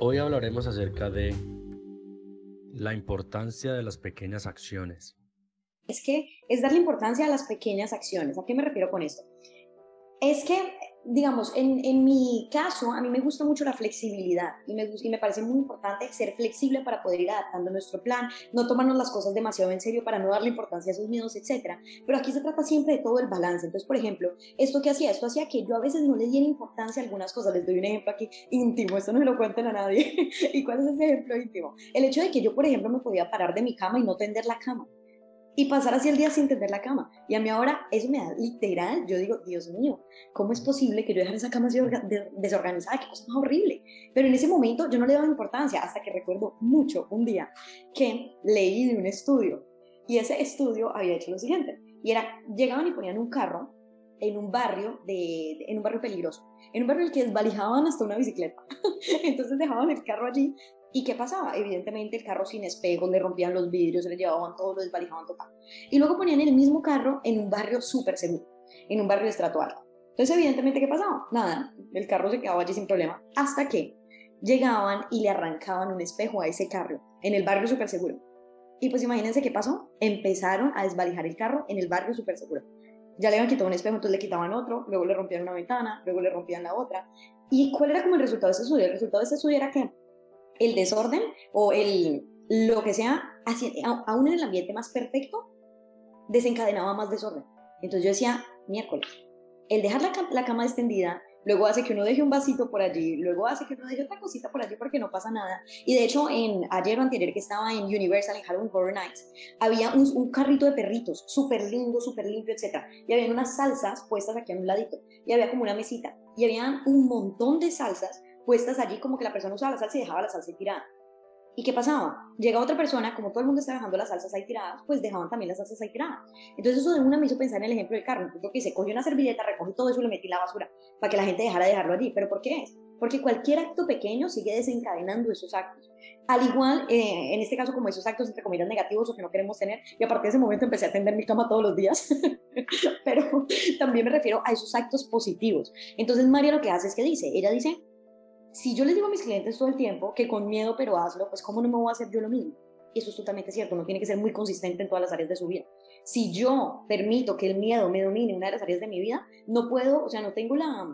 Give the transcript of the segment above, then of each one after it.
Hoy hablaremos acerca de la importancia de las pequeñas acciones. Es que es darle importancia a las pequeñas acciones. ¿A qué me refiero con esto? Es que digamos, en, en, mi caso, a mí me gusta mucho la flexibilidad y me, y me parece muy importante ser flexible para poder ir adaptando nuestro plan, no tomarnos las cosas demasiado en serio para no darle importancia a esos miedos, etc. Pero aquí se trata siempre de todo el balance. Entonces, por ejemplo, esto que hacía, esto hacía que yo a veces no le diera importancia a algunas cosas. Les doy un ejemplo aquí íntimo, esto no me lo cuenten a nadie. ¿Y cuál es ese ejemplo íntimo? El hecho de que yo, por ejemplo, me podía parar de mi cama y no tender la cama y pasar así el día sin tender la cama. Y a mí ahora eso me da literal, yo digo, Dios mío, ¿cómo es posible que yo dejara esa cama así desorganizada? Qué cosa más horrible. Pero en ese momento yo no le daba importancia hasta que recuerdo mucho un día que leí de un estudio y ese estudio había hecho lo siguiente. Y era, llegaban y ponían un carro en un barrio de, en un barrio peligroso, en un barrio en el que desvalijaban hasta una bicicleta. Entonces dejaban el carro allí ¿Y qué pasaba? Evidentemente el carro sin espejos, le rompían los vidrios, se le llevaban todo, lo desvalijaban total. Y luego ponían el mismo carro en un barrio súper seguro, en un barrio de estrato alto. Entonces, evidentemente, ¿qué pasaba? Nada, el carro se quedaba allí sin problema, hasta que llegaban y le arrancaban un espejo a ese carro en el barrio súper seguro. Y pues imagínense qué pasó. Empezaron a desvalijar el carro en el barrio súper seguro. Ya le habían quitado un espejo, entonces le quitaban otro, luego le rompían una ventana, luego le rompían la otra. ¿Y cuál era como el resultado de ese estudio? El resultado de ese estudio era que el desorden o el lo que sea, aún en el ambiente más perfecto, desencadenaba más desorden. Entonces yo decía, miércoles, el dejar la, la, cama extendida, luego hace que uno deje un vasito por allí, luego hace que uno deje otra cosita por allí porque no pasa nada. Y de hecho, en ayer o anterior que estaba en Universal, en Halloween Horror Nights, había un, un carrito de perritos, súper lindo, súper limpio, etc. Y había unas salsas puestas aquí a un ladito, y había como una mesita, y había un montón de salsas puestas allí como que la persona usaba la salsa y dejaba la salsa tirada. ¿Y qué pasaba? Llega otra persona, como todo el mundo está dejando las salsas ahí tiradas, pues dejaban también las salsas ahí tiradas. Entonces eso de una me hizo pensar en el ejemplo del carro. Entonces lo que hice, cogí una servilleta, recogí todo eso y lo metí en la basura para que la gente dejara de dejarlo allí. ¿Pero por qué es? Porque cualquier acto pequeño sigue desencadenando esos actos. Al igual, eh, en este caso, como esos actos entre comillas negativos o que no queremos tener, y a partir de ese momento empecé a tender mi cama todos los días, pero también me refiero a esos actos positivos. Entonces María lo que hace es que dice, ella dice, si yo les digo a mis clientes todo el tiempo que con miedo pero hazlo, pues ¿cómo no me voy a hacer yo lo mismo? Eso es totalmente cierto, no tiene que ser muy consistente en todas las áreas de su vida. Si yo permito que el miedo me domine en una de las áreas de mi vida, no puedo, o sea, no tengo la,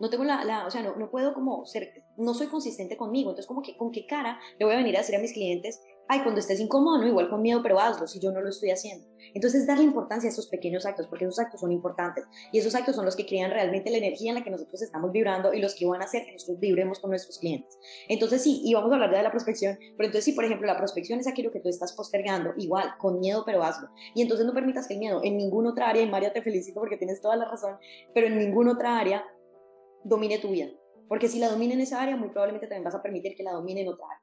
no tengo la, la o sea, no, no, puedo como ser, no soy consistente conmigo, entonces como que con qué cara le voy a venir a decir a mis clientes, ay, cuando estés incómodo, no, igual con miedo, pero hazlo, si yo no lo estoy haciendo. Entonces, darle importancia a esos pequeños actos, porque esos actos son importantes, y esos actos son los que crean realmente la energía en la que nosotros estamos vibrando y los que van a hacer que nosotros vibremos con nuestros clientes. Entonces, sí, y vamos a hablar de la prospección, pero entonces, sí, por ejemplo, la prospección es aquello que tú estás postergando, igual, con miedo, pero hazlo. Y entonces no permitas que el miedo en ninguna otra área, y María, te felicito porque tienes toda la razón, pero en ninguna otra área domine tu vida. Porque si la domina en esa área, muy probablemente también vas a permitir que la domine en otra área.